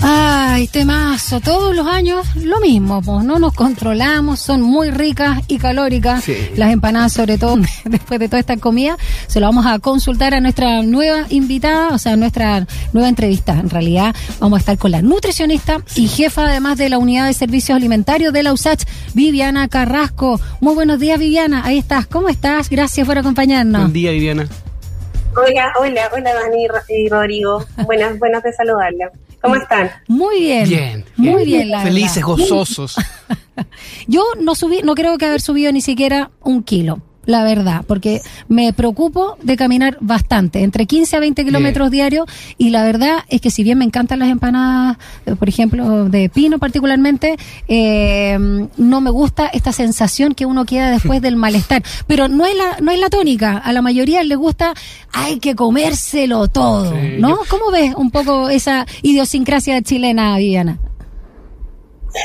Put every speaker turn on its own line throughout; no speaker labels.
Ay, temazo. Todos los años lo mismo, pues no nos controlamos, son muy ricas y calóricas. Las empanadas, sobre todo después de toda esta comida, se lo vamos a consultar a nuestra nueva invitada, o sea, nuestra nueva entrevista. En realidad, vamos a estar con la nutricionista y jefa además de la unidad de servicios alimentarios de la USACH, Viviana Carrasco. Muy buenos días, Viviana. Ahí estás. ¿Cómo estás? Gracias por acompañarnos.
Buen día, Viviana.
Hola, hola, hola Dani y Rodrigo. Buenas, buenas de saludarla. ¿Cómo están?
Muy bien.
Bien.
Muy bien, la
Felices, gozosos.
Yo no subí, no creo que haber subido ni siquiera un kilo la verdad, porque me preocupo de caminar bastante, entre 15 a 20 kilómetros diarios, y la verdad es que si bien me encantan las empanadas, eh, por ejemplo, de pino particularmente, eh, no me gusta esta sensación que uno queda después del malestar. Pero no es la, no es la tónica, a la mayoría le gusta, hay que comérselo todo, ¿no? ¿Cómo ves un poco esa idiosincrasia chilena, Viviana?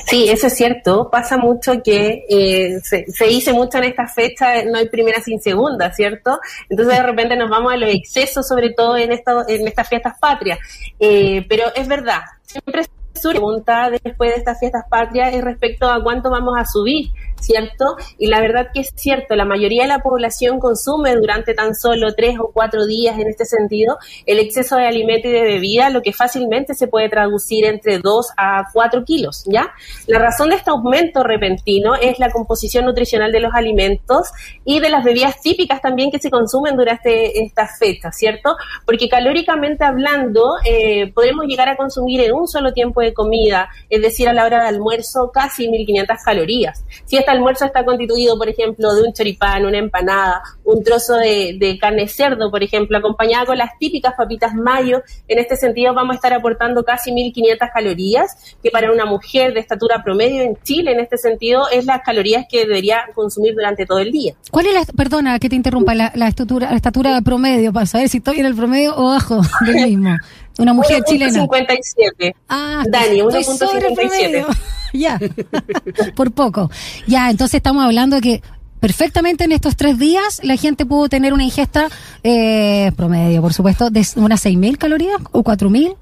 Sí, eso es cierto. Pasa mucho que eh, se, dice mucho en esta fecha, no hay primera sin segunda, ¿cierto? Entonces de repente nos vamos a los excesos, sobre todo en, esta, en estas fiestas patrias. Eh, pero es verdad, siempre su pregunta después de estas fiestas patrias es respecto a cuánto vamos a subir. ¿Cierto? Y la verdad que es cierto, la mayoría de la población consume durante tan solo tres o cuatro días en este sentido el exceso de alimento y de bebida, lo que fácilmente se puede traducir entre dos a cuatro kilos, ¿ya? La razón de este aumento repentino es la composición nutricional de los alimentos y de las bebidas típicas también que se consumen durante estas fechas, ¿cierto? Porque calóricamente hablando, eh, podemos llegar a consumir en un solo tiempo de comida, es decir, a la hora de almuerzo, casi 1500 calorías. Si esta almuerzo está constituido, por ejemplo, de un choripán, una empanada, un trozo de, carne cerdo, por ejemplo, acompañada con las típicas papitas mayo. En este sentido, vamos a estar aportando casi 1.500 calorías, que para una mujer de estatura promedio en Chile, en este sentido, es las calorías que debería consumir durante todo el día.
¿Cuál es la, perdona que te interrumpa, la, estatura, la estatura promedio, para saber si estoy en el promedio o bajo del mismo? Una mujer chilena.
57.
Ah, Dani, 1.57. ya, por poco. Ya, entonces estamos hablando de que perfectamente en estos tres días la gente pudo tener una ingesta eh, promedio, por supuesto, de unas 6.000 calorías o 4.000.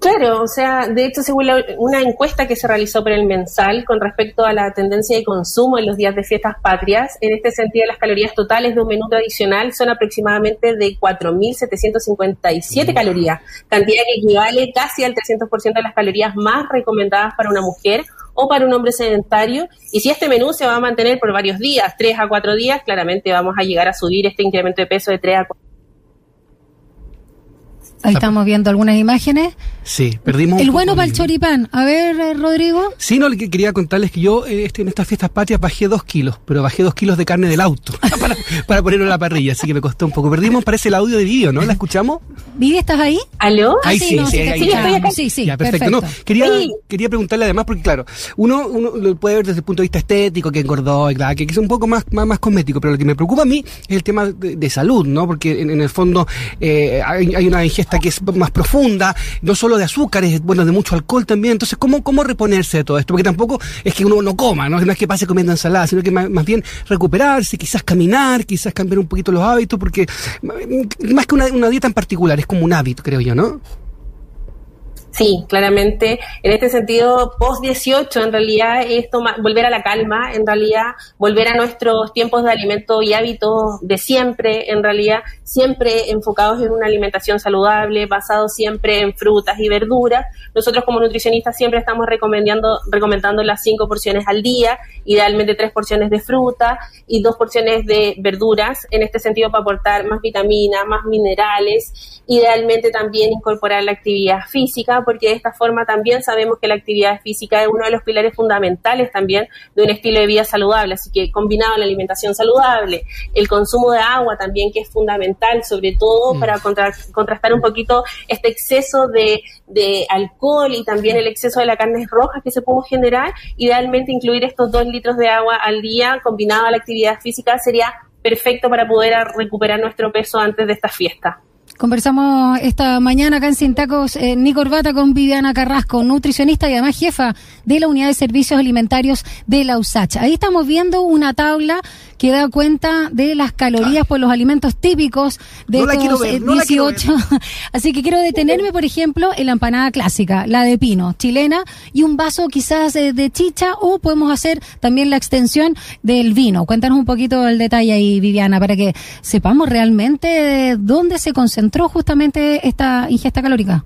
Claro, o sea, de hecho, según una encuesta que se realizó por el mensal con respecto a la tendencia de consumo en los días de fiestas patrias, en este sentido, las calorías totales de un menú tradicional son aproximadamente de 4.757 calorías, cantidad que equivale casi al 300% de las calorías más recomendadas para una mujer o para un hombre sedentario. Y si este menú se va a mantener por varios días, 3 a 4 días, claramente vamos a llegar a subir este incremento de peso de 3 a 4
Ahí estamos viendo algunas imágenes.
Sí, perdimos.
El bueno para el choripán. A ver, eh, Rodrigo.
Sí, no, que quería contarles que yo eh, este, en estas fiestas patrias bajé dos kilos, pero bajé dos kilos de carne del auto para, para, ponerlo en la parrilla, así que me costó un poco. Perdimos, parece el audio de vídeo, ¿no? ¿La escuchamos?
¿Vivi, estás ahí?
¿Aló?
Ahí sí, sí,
sí, sí, sí,
ya, perfecto. No, quería, quería preguntarle además, porque claro, uno, uno lo puede ver desde el punto de vista estético, que engordó, y claro, que es un poco más, más, más cosmético, pero lo que me preocupa a mí es el tema de, salud, ¿no? Porque en, el fondo eh, hay, hay una ingesta que es más profunda no solo de azúcares, bueno, de mucho alcohol también. Entonces, ¿cómo, cómo reponerse de todo esto? Porque tampoco es que uno no coma, no, es que pase comiendo ensalada, sino que más, bien recuperarse, quizás caminar, quizás cambiar un poquito los hábitos, porque más que una, una dieta en particular, es como un hábito, creo yo, ¿no?
Sí, claramente. En este sentido, post 18, en realidad, es volver a la calma, en realidad, volver a nuestros tiempos de alimento y hábitos de siempre, en realidad, siempre enfocados en una alimentación saludable, basado siempre en frutas y verduras. Nosotros como nutricionistas siempre estamos recomendando, recomendando las cinco porciones al día, idealmente tres porciones de fruta y dos porciones de verduras, en este sentido para aportar más vitaminas, más minerales, idealmente también incorporar la actividad física porque de esta forma también sabemos que la actividad física es uno de los pilares fundamentales también de un estilo de vida saludable, así que combinado la alimentación saludable, el consumo de agua también que es fundamental, sobre todo mm. para contrastar un poquito este exceso de, de alcohol y también el exceso de la carne roja que se puede generar, idealmente incluir estos dos litros de agua al día combinado a la actividad física sería perfecto para poder recuperar nuestro peso antes de esta fiesta.
Conversamos esta mañana acá en Sin Tacos, eh, ni corbata con Viviana Carrasco, nutricionista y además jefa de la Unidad de Servicios Alimentarios de la USACH. Ahí estamos viendo una tabla que da cuenta de las calorías por los alimentos típicos de
No
estos
ver,
eh,
no
18. Así que quiero detenerme, por ejemplo, en la empanada clásica, la de pino, chilena, y un vaso quizás eh, de chicha o podemos hacer también la extensión del vino. Cuéntanos un poquito el detalle ahí, Viviana, para que sepamos realmente dónde se concentró justamente esta ingesta calórica.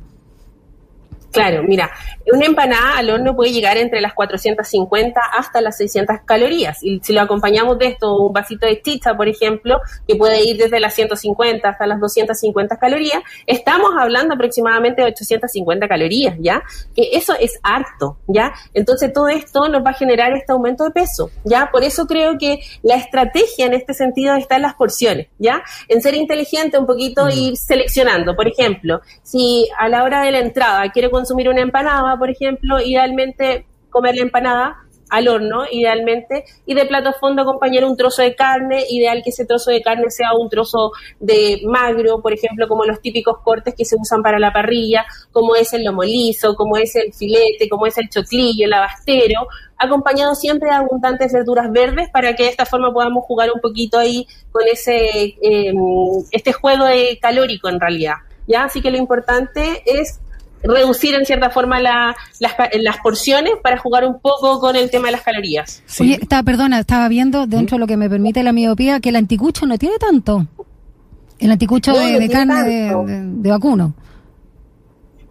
Claro, mira, una empanada al horno puede llegar entre las 450 hasta las 600 calorías. Y si lo acompañamos de esto, un vasito de chicha, por ejemplo, que puede ir desde las 150 hasta las 250 calorías, estamos hablando aproximadamente de 850 calorías, ¿ya? Que eso es harto, ¿ya? Entonces todo esto nos va a generar este aumento de peso, ¿ya? Por eso creo que la estrategia en este sentido está en las porciones, ¿ya? En ser inteligente un poquito e ir seleccionando. Por ejemplo, si a la hora de la entrada quiero consumir una empanada, por ejemplo, idealmente comer la empanada al horno, idealmente, y de plato fondo acompañar un trozo de carne, ideal que ese trozo de carne sea un trozo de magro, por ejemplo, como los típicos cortes que se usan para la parrilla, como es el lomo liso, como es el filete, como es el choclillo, el abastero, acompañado siempre de abundantes verduras verdes para que de esta forma podamos jugar un poquito ahí con ese eh, este juego de calórico en realidad. ¿ya? Así que lo importante es reducir en cierta forma la, las, las, porciones para jugar un poco con el tema de las calorías.
Sí. Oye, perdona, estaba viendo dentro de lo que me permite la miopía que el anticucho no tiene tanto. El anticucho no, de, no de carne de, de, de, vacuno.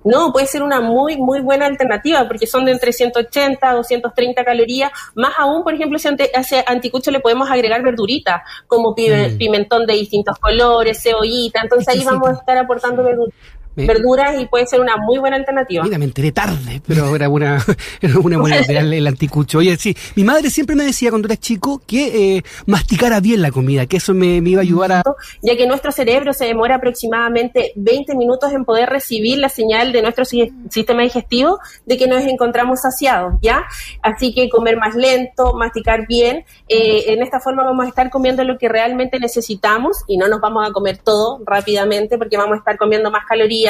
No, puede ser una muy, muy buena alternativa porque son de entre 180 a 230 calorías. Más aún, por ejemplo, si ante, a ese anticucho le podemos agregar verduritas como pimentón de distintos colores, cebollita. Entonces ahí vamos a estar aportando verduritas verduras y puede ser una muy buena alternativa.
Mira, me enteré tarde, pero era una, era una buena idea el, el, anticucho. Oye, sí, mi madre siempre me decía cuando era chico que eh, masticara bien la comida, que eso me, me, iba a ayudar a...
Ya que nuestro cerebro se demora aproximadamente 20 minutos en poder recibir la señal de nuestro sistema digestivo de que nos encontramos saciados, ¿ya? Así que comer más lento, masticar bien, eh, en esta forma vamos a estar comiendo lo que realmente necesitamos y no nos vamos a comer todo rápidamente porque vamos a estar comiendo más calorías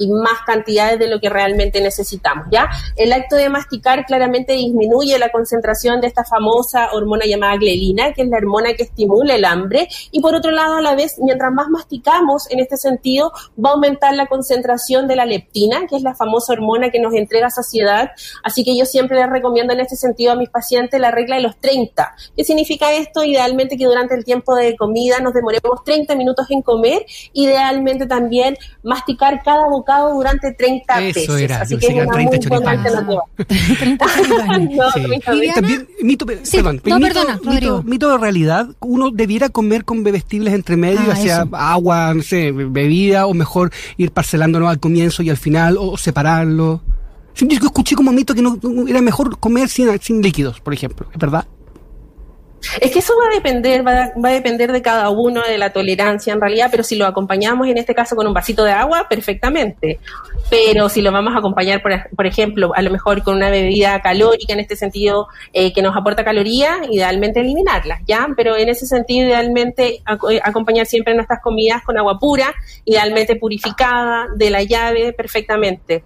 y más cantidades de lo que realmente necesitamos, ¿ya? El acto de masticar claramente disminuye la concentración de esta famosa hormona llamada glelina, que es la hormona que estimula el hambre, y por otro lado, a la vez, mientras más masticamos en este sentido, va a aumentar la concentración de la leptina, que es la famosa hormona que nos entrega saciedad, así que yo siempre les recomiendo en este sentido a mis pacientes la regla de los 30. ¿Qué significa esto? Idealmente que durante el tiempo de comida nos demoremos 30 minutos en comer, idealmente también masticar cada bocado durante 30
Eso
veces.
Era,
Así que es una 30 muy buena alternativa.
30
no,
sí.
30
Y
veces.
también, mito,
Sí,
perdón,
no,
mito,
perdona,
mito, de realidad, uno debiera comer con bebestibles entre medio,
Ah,
sea
eso.
agua, no sé, bebida, o mejor ir parcelándonos al comienzo y al final, o separarlo. Yo escuché como mito que no, no- era mejor comer sin, sin líquidos, por ejemplo, ¿es verdad?
Es que eso va a depender, va a, va a depender de cada uno, de la tolerancia en realidad, pero si lo acompañamos en este caso con un vasito de agua, perfectamente. Pero si lo vamos a acompañar, por, por ejemplo, a lo mejor con una bebida calórica, en este sentido, eh, que nos aporta calorías, idealmente eliminarlas, ¿ya? Pero en ese sentido, idealmente eh, acompañar siempre nuestras comidas con agua pura, idealmente purificada, de la llave, perfectamente.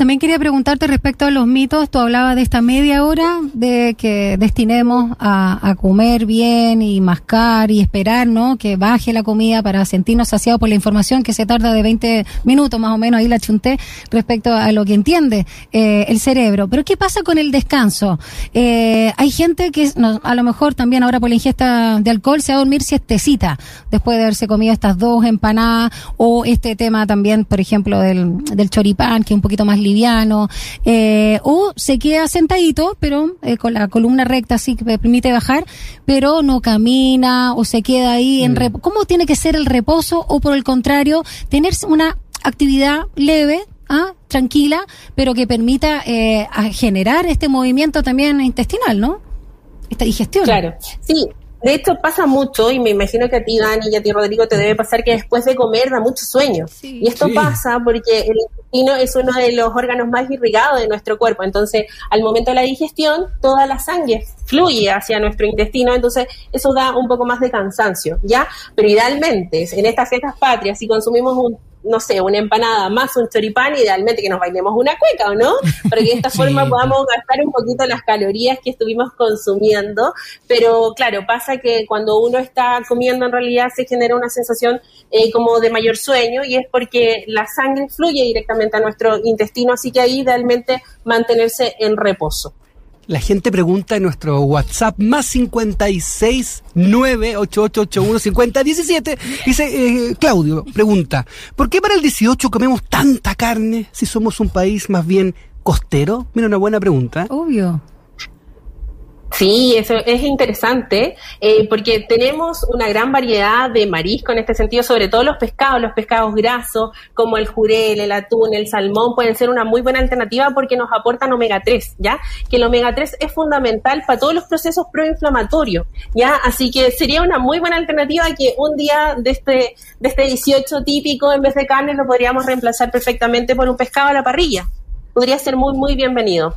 También quería preguntarte respecto a los mitos. Tú hablabas de esta media hora de que destinemos a, comer bien y mascar y esperar, ¿no? Que baje la comida para sentirnos saciados por la información que se tarda de 20 minutos más o menos. Ahí la chunté respecto a lo que entiende eh, el cerebro. Pero ¿qué pasa con el descanso? Eh, hay gente que a lo mejor también ahora por la ingesta de alcohol se va a dormir siestecita después de haberse comido estas dos empanadas o este tema también, por ejemplo, del, choripán, que es un poquito más liviano, eh, o se queda sentadito, pero eh, con la columna recta así que permite bajar, pero no camina o se queda ahí en
Mm.
reposo. ¿Cómo tiene que ser el reposo o por el contrario, tener una actividad leve? ¿ah? tranquila, pero que permita eh, a generar este movimiento también intestinal, ¿no? Esta digestión.
Claro, sí. De hecho pasa mucho y me imagino que a ti, Dani, y a ti, Rodrigo, te debe pasar que después de comer da mucho sueño.
Sí.
Y esto
Sí.
pasa porque el intestino es uno de los órganos más irrigados de nuestro cuerpo. Entonces, al momento de la digestión, toda la sangre fluye hacia nuestro intestino, entonces eso da un poco más de cansancio, ¿ya? Pero idealmente, en estas fiestas patrias, si consumimos un no sé, una empanada más un choripán, idealmente que nos bailemos una cueca, ¿o no? Para que de esta forma podamos gastar un poquito las calorías que estuvimos consumiendo. Pero claro, pasa que cuando uno está comiendo en realidad se genera una sensación eh, como de mayor sueño y es porque la sangre fluye directamente a nuestro intestino, así que ahí idealmente mantenerse en reposo.
La gente pregunta en nuestro WhatsApp más 56 98881 5017. Dice eh, Claudio, pregunta, ¿por qué para el 18 comemos tanta carne si somos un país más bien costero? Mira, una buena pregunta.
Obvio.
Sí, eso es interesante eh, porque tenemos una gran variedad de marisco en este sentido, sobre todo los pescados, los pescados grasos como el jurel, el atún, el salmón pueden ser una muy buena alternativa porque nos aportan omega 3, ¿ya? Que el omega 3 es fundamental para todos los procesos proinflamatorios, ¿ya? Así que sería una muy buena alternativa que un día de este de este 18 típico en vez de carne lo podríamos reemplazar perfectamente por un pescado a la parrilla. Podría ser muy muy bienvenido.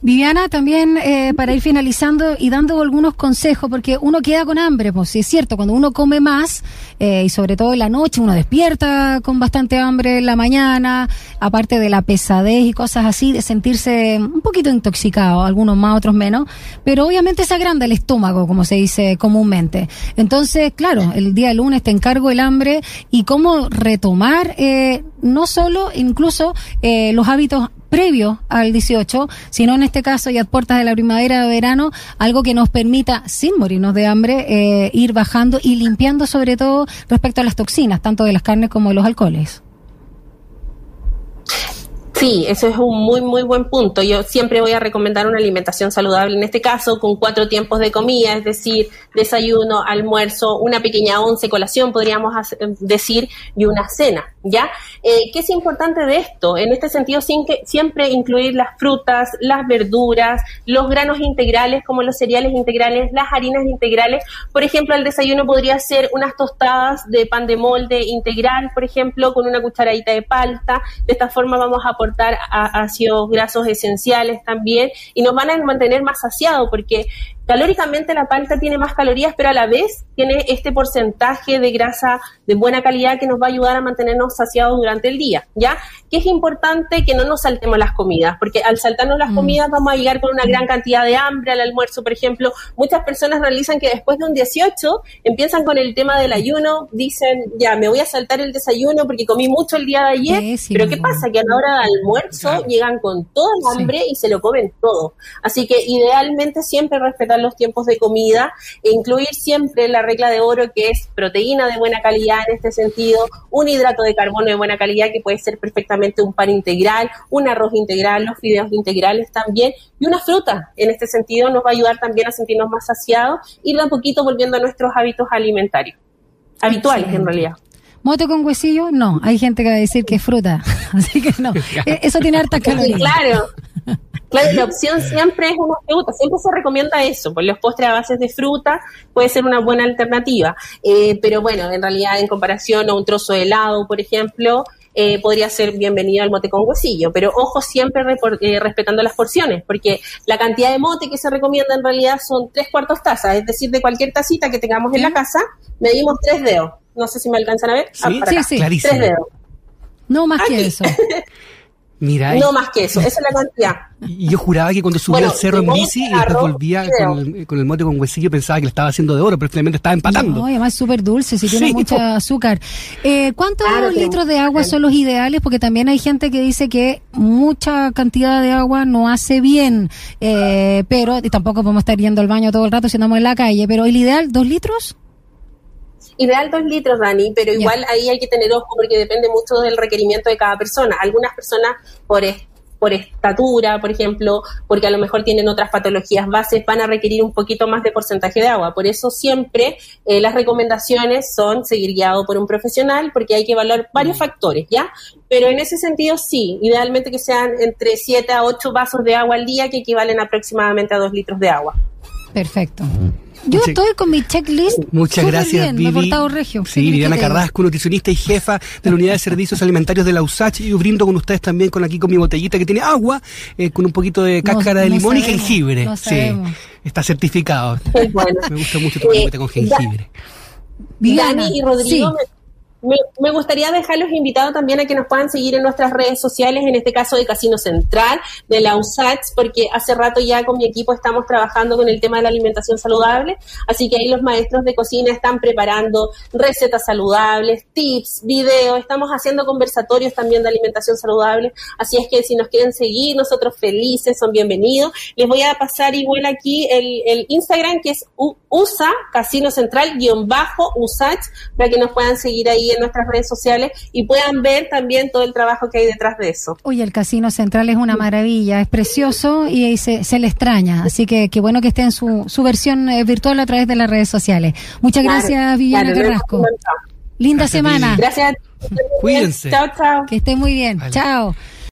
Viviana, también eh, para ir finalizando y dando algunos consejos, porque uno queda con hambre, pues sí es cierto, cuando uno come más, eh, y sobre todo en la noche, uno despierta con bastante hambre en la mañana, aparte de la pesadez y cosas así, de sentirse un poquito intoxicado, algunos más, otros menos, pero obviamente se agranda el estómago, como se dice comúnmente. Entonces, claro, el día lunes te encargo el hambre y cómo retomar, eh, no solo, incluso los hábitos previo al 18, sino en este caso y a puertas de la primavera o verano, algo que nos permita, sin morirnos de hambre, eh, ir bajando y limpiando sobre todo respecto a las toxinas, tanto de las carnes como de los alcoholes.
Sí, eso es un muy, muy buen punto. Yo siempre voy a recomendar una alimentación saludable, en este caso con cuatro tiempos de comida, es decir, desayuno, almuerzo, una pequeña once, colación, podríamos decir, y una cena, ¿ya? Eh, ¿Qué es importante de esto? En este sentido, sin que, siempre incluir las frutas, las verduras, los granos integrales como los cereales integrales, las harinas integrales. Por ejemplo, el desayuno podría ser unas tostadas de pan de molde integral, por ejemplo, con una cucharadita de palta. De esta forma vamos a aportar ácidos grasos esenciales también y nos van a mantener más saciados porque calóricamente la palta tiene más calorías, pero a la vez tiene este porcentaje de grasa de buena calidad que nos va a ayudar a mantenernos saciados durante el día, ¿ya? Que es importante que no nos saltemos las comidas, porque al saltarnos las mm. comidas vamos a llegar con una gran cantidad de hambre al almuerzo, por ejemplo. Muchas personas realizan que después de un 18 empiezan con el tema del ayuno, dicen, ya, me voy a saltar el desayuno porque comí mucho el día de ayer, pero ¿qué pasa? Que a la hora del almuerzo llegan con todo el hambre y se lo comen todo. Así que idealmente siempre respetar los tiempos de comida e incluir siempre la regla de oro que es proteína de buena calidad en este sentido, un hidrato de carbono de buena calidad que puede ser perfectamente un pan integral, un arroz integral, los fideos integrales también y una fruta. En este sentido nos va a ayudar también a sentirnos más saciados y de a poquito volviendo a nuestros hábitos alimentarios, habituales en realidad.
¿Moto con huesillo? No, hay gente que va a decir que es fruta, así que no. E-, eso tiene harta calorías.
claro. Claro, la opción siempre es una fruta, siempre se recomienda eso, pues los postres a bases de fruta puede ser una buena alternativa, eh, pero bueno, en realidad en comparación a un trozo de helado, por ejemplo, eh, podría ser bienvenido al mote con huesillo, pero ojo siempre eh, respetando las porciones, porque la cantidad de mote que se recomienda en realidad son tres cuartos tazas, es decir, de cualquier tacita que tengamos en la casa, medimos tres dedos. No sé si me alcanzan a ver.
Sí, ah, sí, Tres dedos.
No más que eso.
Mira,
no más que eso, esa es la cantidad.
Y yo juraba que cuando subía al cerro en bici y después volvía con el, mote con huesillo pensaba que le estaba haciendo de oro, pero finalmente estaba empatando.
No, además es súper dulce, si tiene mucho azúcar. Eh, ¿Cuántos litros de agua son los ideales? Porque también hay gente que dice que mucha cantidad de agua no hace bien, eh, pero tampoco podemos estar yendo al baño todo el rato si andamos en la calle, pero el ideal, ¿dos litros?
Ideal dos litros, Dani, pero igual ahí hay que tener ojo porque depende mucho del requerimiento de cada persona. Algunas personas por, por estatura, por ejemplo, porque a lo mejor tienen otras patologías bases, van a requerir un poquito más de porcentaje de agua. Por eso siempre eh, las recomendaciones son seguir guiado por un profesional porque hay que evaluar varios mm. factores, ¿ya? Pero en ese sentido sí, idealmente que sean entre 7 a 8 vasos de agua al día que equivalen aproximadamente a 2 litros de agua.
Perfecto. Yo estoy con mi checklist.
Muchas gracias,
bien,
Vivi.
Me he portado regio.
Sí,
¿Qué
Viviana? Carrasco, nutricionista y jefa de la Unidad de Servicios Alimentarios de la USACH. Y yo brindo con ustedes también con aquí con mi botellita que tiene agua, eh, con un poquito de
No-
cáscara de
no
limón y jengibre.
no
sí, está certificado.
Bueno.
Me gusta mucho tomar
Eh,
con jengibre.
Viviana,
Dani y Rodrigo,
sí.
Me, gustaría dejarlos invitados también a que nos puedan seguir en nuestras redes sociales, en este caso de Casino Central, de la USACH, porque hace rato ya con mi equipo estamos trabajando con el tema de la alimentación saludable, así que ahí los maestros de cocina están preparando recetas saludables, tips, videos, estamos haciendo conversatorios también de alimentación saludable, así es que si nos quieren seguir, nosotros felices, son bienvenidos. Les voy a pasar igual aquí el, Instagram que es USA Casino Central guion bajo USACH para que nos puedan seguir ahí en nuestras redes sociales y puedan ver también todo el trabajo que hay detrás de eso.
Oye, el Casino Central es una maravilla, es precioso y se, se le extraña. Así que qué bueno que esté en su, su versión eh, virtual a través de las redes sociales. Muchas
Claro,
gracias, Viviana
claro,
Carrasco.
gracias.
Linda
Gracias,
semana.
Gracias.
Cuídense.
Chao, chao.
Que esté muy bien.
Vale.
Chao.